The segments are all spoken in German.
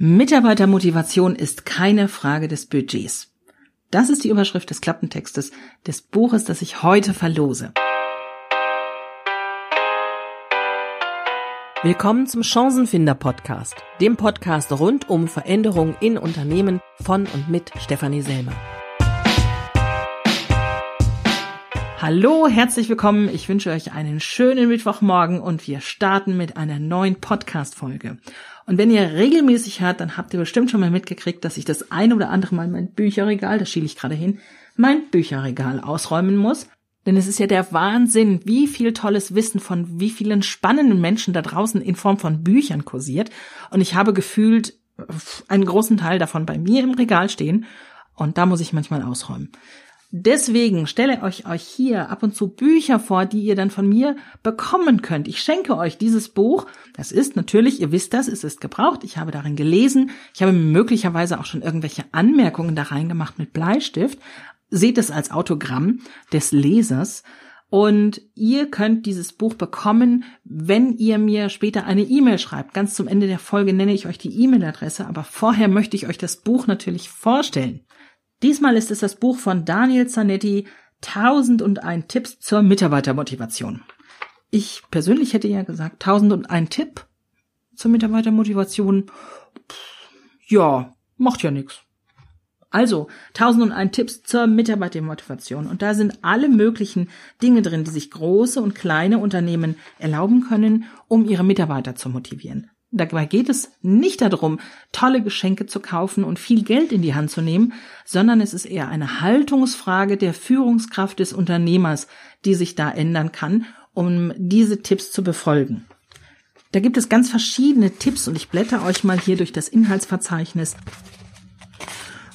Mitarbeitermotivation ist keine Frage des Budgets. Das ist die Überschrift des Klappentextes des Buches, das ich heute verlose. Willkommen zum Chancenfinder Podcast, dem Podcast rund um Veränderungen in Unternehmen von und mit Stefanie Selmer. Hallo, herzlich willkommen. Ich wünsche euch einen schönen Mittwochmorgen und wir starten mit einer neuen Podcast-Folge. Und wenn ihr regelmäßig hört, dann habt ihr bestimmt schon mal mitgekriegt, dass ich das ein oder andere Mal mein Bücherregal, das schiele ich gerade hin, mein Bücherregal ausräumen muss. Denn es ist ja der Wahnsinn, wie viel tolles Wissen von wie vielen spannenden Menschen da draußen in Form von Büchern kursiert. Und ich habe gefühlt einen großen Teil davon bei mir im Regal stehen. Und da muss ich manchmal ausräumen. Deswegen stelle ich euch hier ab und zu Bücher vor, die ihr dann von mir bekommen könnt. Ich schenke euch dieses Buch. Das ist natürlich, ihr wisst das, es ist gebraucht. Ich habe darin gelesen. Ich habe möglicherweise auch schon irgendwelche Anmerkungen da reingemacht mit Bleistift. Seht es als Autogramm des Lesers. Und ihr könnt dieses Buch bekommen, wenn ihr mir später eine E-Mail schreibt. Ganz zum Ende der Folge nenne ich euch die E-Mail-Adresse, aber vorher möchte ich euch das Buch natürlich vorstellen. Diesmal ist es das Buch von Daniel Zanetti, 1001 Tipps zur Mitarbeitermotivation. Ich persönlich hätte ja gesagt, 1001 Tipp zur Mitarbeitermotivation. Ja, macht ja nichts. Also, 1001 Tipps zur Mitarbeitermotivation. Und da sind alle möglichen Dinge drin, die sich große und kleine Unternehmen erlauben können, um ihre Mitarbeiter zu motivieren. Dabei geht es nicht darum, tolle Geschenke zu kaufen und viel Geld in die Hand zu nehmen, sondern es ist eher eine Haltungsfrage der Führungskraft des Unternehmers, die sich da ändern kann, um diese Tipps zu befolgen. Da gibt es ganz verschiedene Tipps und ich blätter euch mal hier durch das Inhaltsverzeichnis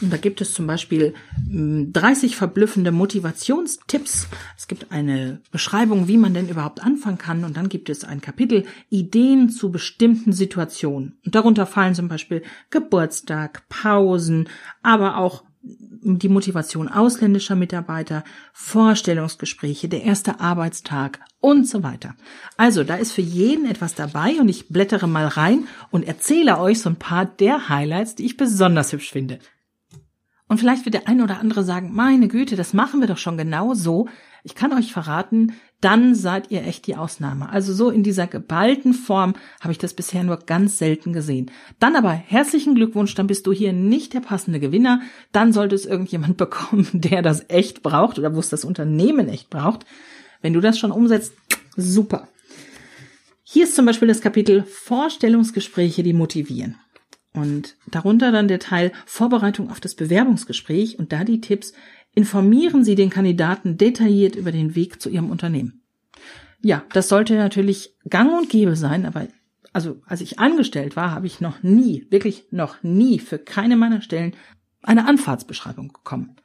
und da gibt es zum Beispiel 30 hm, verblüffende Motivationstipps. Es gibt eine Beschreibung, wie man denn überhaupt anfangen kann. Und dann gibt es ein Kapitel Ideen zu bestimmten Situationen. Und darunter fallen zum Beispiel Geburtstag, Pausen, aber auch die Motivation ausländischer Mitarbeiter, Vorstellungsgespräche, der erste Arbeitstag und so weiter. Also da ist für jeden etwas dabei und ich blättere mal rein und erzähle euch so ein paar der Highlights, die ich besonders hübsch finde. Und vielleicht wird der eine oder andere sagen, meine Güte, das machen wir doch schon genau so. Ich kann euch verraten, dann seid ihr echt die Ausnahme. Also so in dieser geballten Form habe ich das bisher nur ganz selten gesehen. Dann aber herzlichen Glückwunsch, dann bist du hier nicht der passende Gewinner. Dann sollte es irgendjemand bekommen, der das echt braucht oder wo es das Unternehmen echt braucht. Wenn du das schon umsetzt, super. Hier ist zum Beispiel das Kapitel Vorstellungsgespräche, die motivieren. Und darunter dann der Teil Vorbereitung auf das Bewerbungsgespräch und da die Tipps, informieren Sie den Kandidaten detailliert über den Weg zu Ihrem Unternehmen. Ja, das sollte natürlich gang und gäbe sein, aber also als ich angestellt war, habe ich noch nie, wirklich noch nie für keine meiner Stellen eine Anfahrtsbeschreibung bekommen.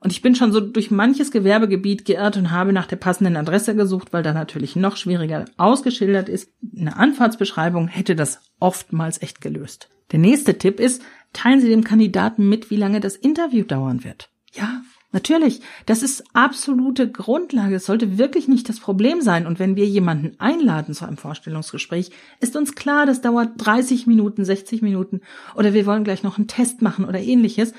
Und ich bin schon so durch manches Gewerbegebiet geirrt und habe nach der passenden Adresse gesucht, weil da natürlich noch schwieriger ausgeschildert ist. Eine Anfahrtsbeschreibung hätte das oftmals echt gelöst. Der nächste Tipp ist, teilen Sie dem Kandidaten mit, wie lange das Interview dauern wird. Ja, natürlich. Das ist absolute Grundlage. Es sollte wirklich nicht das Problem sein. Und wenn wir jemanden einladen zu einem Vorstellungsgespräch, ist uns klar, das dauert 30 Minuten, 60 Minuten oder wir wollen gleich noch einen Test machen oder ähnliches.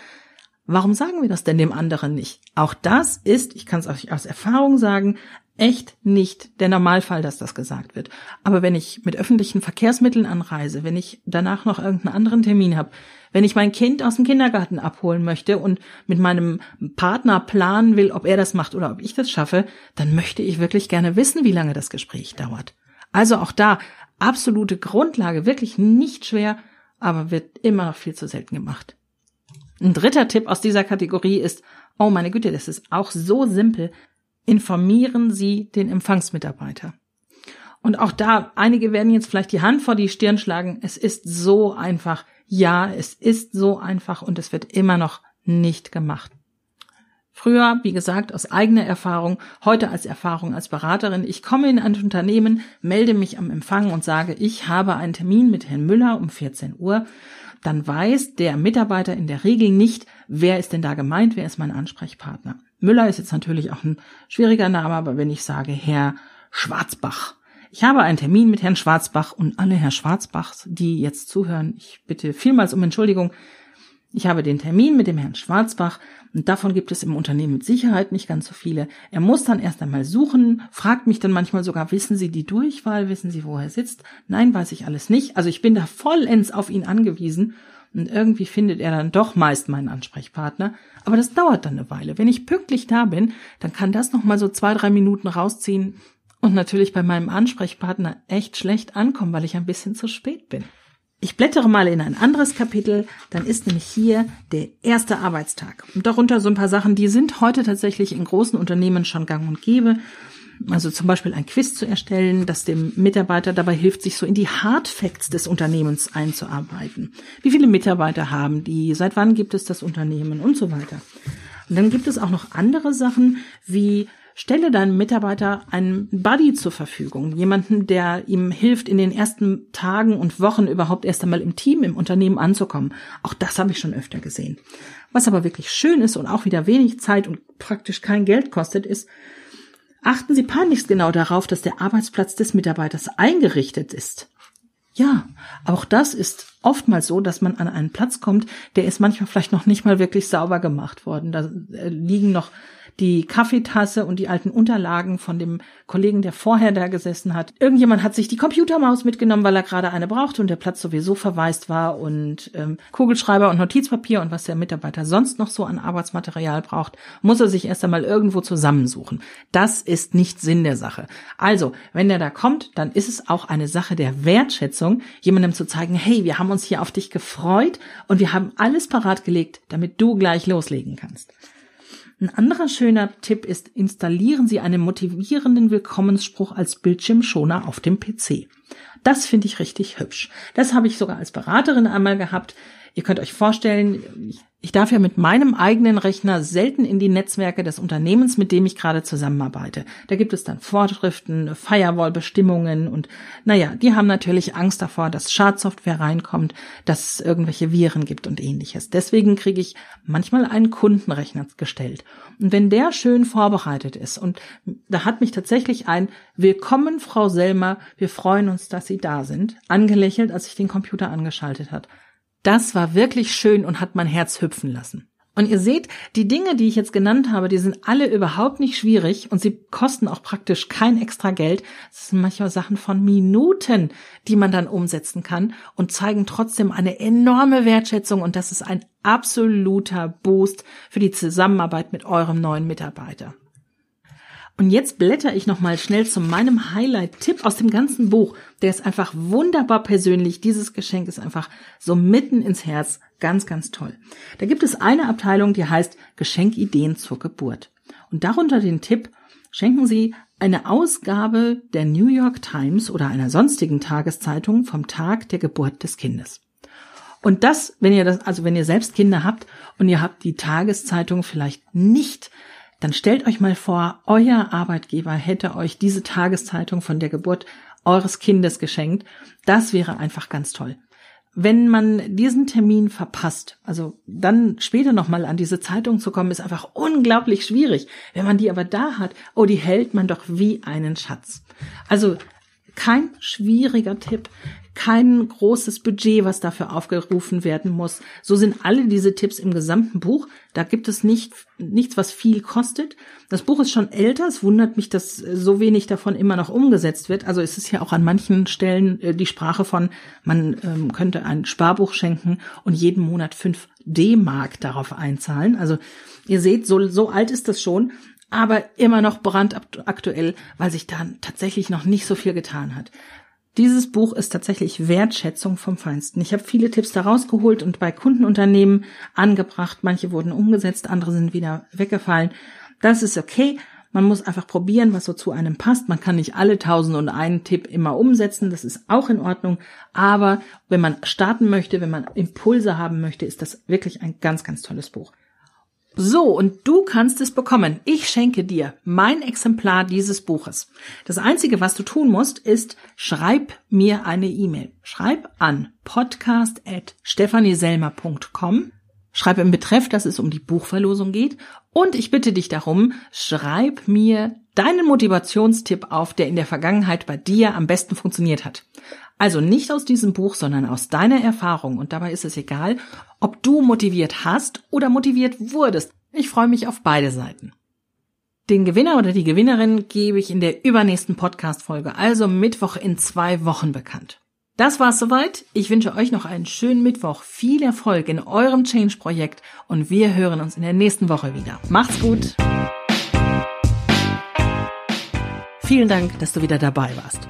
Warum sagen wir das denn dem anderen nicht? Auch das ist, ich kann es euch aus Erfahrung sagen, echt nicht der Normalfall, dass das gesagt wird. Aber wenn ich mit öffentlichen Verkehrsmitteln anreise, wenn ich danach noch irgendeinen anderen Termin habe, wenn ich mein Kind aus dem Kindergarten abholen möchte und mit meinem Partner planen will, ob er das macht oder ob ich das schaffe, dann möchte ich wirklich gerne wissen, wie lange das Gespräch dauert. Also auch da absolute Grundlage, wirklich nicht schwer, aber wird immer noch viel zu selten gemacht. Ein dritter Tipp aus dieser Kategorie ist, oh meine Güte, das ist auch so simpel, informieren Sie den Empfangsmitarbeiter. Und auch da, einige werden jetzt vielleicht die Hand vor die Stirn schlagen. Es ist so einfach. Ja, es ist so einfach und es wird immer noch nicht gemacht. Früher, wie gesagt, aus eigener Erfahrung, heute als Erfahrung als Beraterin. Ich komme in ein Unternehmen, melde mich am Empfang und sage, ich habe einen Termin mit Herrn Müller um 14 Uhr. Dann weiß der Mitarbeiter in der Regel nicht, wer ist denn da gemeint, wer ist mein Ansprechpartner. Müller ist jetzt natürlich auch ein schwieriger Name, aber wenn ich sage Herr Schwarzbach, Ich habe einen Termin mit Herrn Schwarzbach und alle Herr Schwarzbachs, die jetzt zuhören, ich bitte vielmals um Entschuldigung. Ich habe den Termin mit dem Herrn Schwarzbach und davon gibt es im Unternehmen mit Sicherheit nicht ganz so viele. Er muss dann erst einmal suchen, fragt mich dann manchmal sogar, wissen Sie die Durchwahl, wissen Sie, wo er sitzt? Nein, weiß ich alles nicht. Also ich bin da vollends auf ihn angewiesen und irgendwie findet er dann doch meist meinen Ansprechpartner. Aber das dauert dann eine Weile. Wenn ich pünktlich da bin, dann kann das noch mal so zwei, drei Minuten rausziehen und natürlich bei meinem Ansprechpartner echt schlecht ankommen, weil ich ein bisschen zu spät bin. Ich blättere mal in ein anderes Kapitel, dann ist nämlich hier der erste Arbeitstag. Und darunter so ein paar Sachen, die sind heute tatsächlich in großen Unternehmen schon gang und gäbe. Also zum Beispiel ein Quiz zu erstellen, das dem Mitarbeiter dabei hilft, sich so in die Hard Facts des Unternehmens einzuarbeiten. Wie viele Mitarbeiter haben die? Seit wann gibt es das Unternehmen? Und so weiter. Und dann gibt es auch noch andere Sachen wie Stelle deinem Mitarbeiter einen Buddy zur Verfügung, jemanden, der ihm hilft, in den ersten Tagen und Wochen überhaupt erst einmal im Team, im Unternehmen anzukommen. Auch das habe ich schon öfter gesehen. Was aber wirklich schön ist und auch wieder wenig Zeit und praktisch kein Geld kostet, ist, achten Sie peinlichst genau darauf, dass der Arbeitsplatz des Mitarbeiters eingerichtet ist. Ja, auch das ist oftmals so, dass man an einen Platz kommt, der ist manchmal vielleicht noch nicht mal wirklich sauber gemacht worden. Da äh, liegen noch die Kaffeetasse und die alten Unterlagen von dem Kollegen, der vorher da gesessen hat. Irgendjemand hat sich die Computermaus mitgenommen, weil er gerade eine brauchte und der Platz sowieso verwaist war und ähm, Kugelschreiber und Notizpapier und was der Mitarbeiter sonst noch so an Arbeitsmaterial braucht, muss er sich erst einmal irgendwo zusammensuchen. Das ist nicht Sinn der Sache. Also, wenn der da kommt, dann ist es auch eine Sache der Wertschätzung, jemandem zu zeigen, hey, wir haben uns hier auf dich gefreut und wir haben alles parat gelegt, damit du gleich loslegen kannst. Ein anderer schöner Tipp ist, installieren Sie einen motivierenden Willkommensspruch als Bildschirmschoner auf dem PC. Das finde ich richtig hübsch. Das habe ich sogar als Beraterin einmal gehabt. Ihr könnt euch vorstellen, ich darf ja mit meinem eigenen Rechner selten in die Netzwerke des Unternehmens, mit dem ich gerade zusammenarbeite. Da gibt es dann Vorschriften, Firewall-Bestimmungen und naja, die haben natürlich Angst davor, dass Schadsoftware reinkommt, dass es irgendwelche Viren gibt und ähnliches. Deswegen kriege ich manchmal einen Kundenrechner gestellt. Und wenn der schön vorbereitet ist und da hat mich tatsächlich ein Willkommen, Frau Selmer, wir freuen uns, dass Sie da sind, angelächelt, als ich den Computer angeschaltet hat. Das war wirklich schön und hat mein Herz hüpfen lassen. Und ihr seht, die Dinge, die ich jetzt genannt habe, die sind alle überhaupt nicht schwierig und sie kosten auch praktisch kein extra Geld. Das sind manchmal Sachen von Minuten, die man dann umsetzen kann und zeigen trotzdem eine enorme Wertschätzung und das ist ein absoluter Boost für die Zusammenarbeit mit eurem neuen Mitarbeiter. Und jetzt blätter ich nochmal schnell zu meinem Highlight-Tipp aus dem ganzen Buch. Der ist einfach wunderbar persönlich. Dieses Geschenk ist einfach so mitten ins Herz. Ganz, ganz toll. Da gibt es eine Abteilung, die heißt Geschenkideen zur Geburt. Und darunter den Tipp, schenken Sie eine Ausgabe der New York Times oder einer sonstigen Tageszeitung vom Tag der Geburt des Kindes. Und das, wenn ihr das, also wenn ihr selbst Kinder habt und ihr habt die Tageszeitung vielleicht nicht dann stellt euch mal vor, euer Arbeitgeber hätte euch diese Tageszeitung von der Geburt eures Kindes geschenkt. Das wäre einfach ganz toll. Wenn man diesen Termin verpasst, also dann später nochmal an diese Zeitung zu kommen, ist einfach unglaublich schwierig. Wenn man die aber da hat, oh, die hält man doch wie einen Schatz. Also kein schwieriger Tipp kein großes Budget, was dafür aufgerufen werden muss. So sind alle diese Tipps im gesamten Buch. Da gibt es nicht, nichts, was viel kostet. Das Buch ist schon älter. Es wundert mich, dass so wenig davon immer noch umgesetzt wird. Also es ist ja auch an manchen Stellen äh, die Sprache von, man ähm, könnte ein Sparbuch schenken und jeden Monat fünf D-Mark darauf einzahlen. Also ihr seht, so, so alt ist das schon aber immer noch brandaktuell, weil sich da tatsächlich noch nicht so viel getan hat. Dieses Buch ist tatsächlich Wertschätzung vom Feinsten. Ich habe viele Tipps da rausgeholt und bei Kundenunternehmen angebracht. Manche wurden umgesetzt, andere sind wieder weggefallen. Das ist okay. Man muss einfach probieren, was so zu einem passt. Man kann nicht alle tausend und einen Tipp immer umsetzen. Das ist auch in Ordnung. Aber wenn man starten möchte, wenn man Impulse haben möchte, ist das wirklich ein ganz, ganz tolles Buch. So, und du kannst es bekommen. Ich schenke dir mein Exemplar dieses Buches. Das Einzige, was du tun musst, ist, schreib mir eine E-Mail. Schreib an podcast.stephanieselmer.com Schreib im Betreff, dass es um die Buchverlosung geht. Und ich bitte dich darum, schreib mir deinen Motivationstipp auf, der in der Vergangenheit bei dir am besten funktioniert hat. Also nicht aus diesem Buch, sondern aus deiner Erfahrung. Und dabei ist es egal, ob du motiviert hast oder motiviert wurdest. Ich freue mich auf beide Seiten. Den Gewinner oder die Gewinnerin gebe ich in der übernächsten Podcast-Folge, also Mittwoch in zwei Wochen bekannt. Das war's soweit. Ich wünsche euch noch einen schönen Mittwoch, viel Erfolg in eurem Change-Projekt und wir hören uns in der nächsten Woche wieder. Macht's gut! Vielen Dank, dass du wieder dabei warst.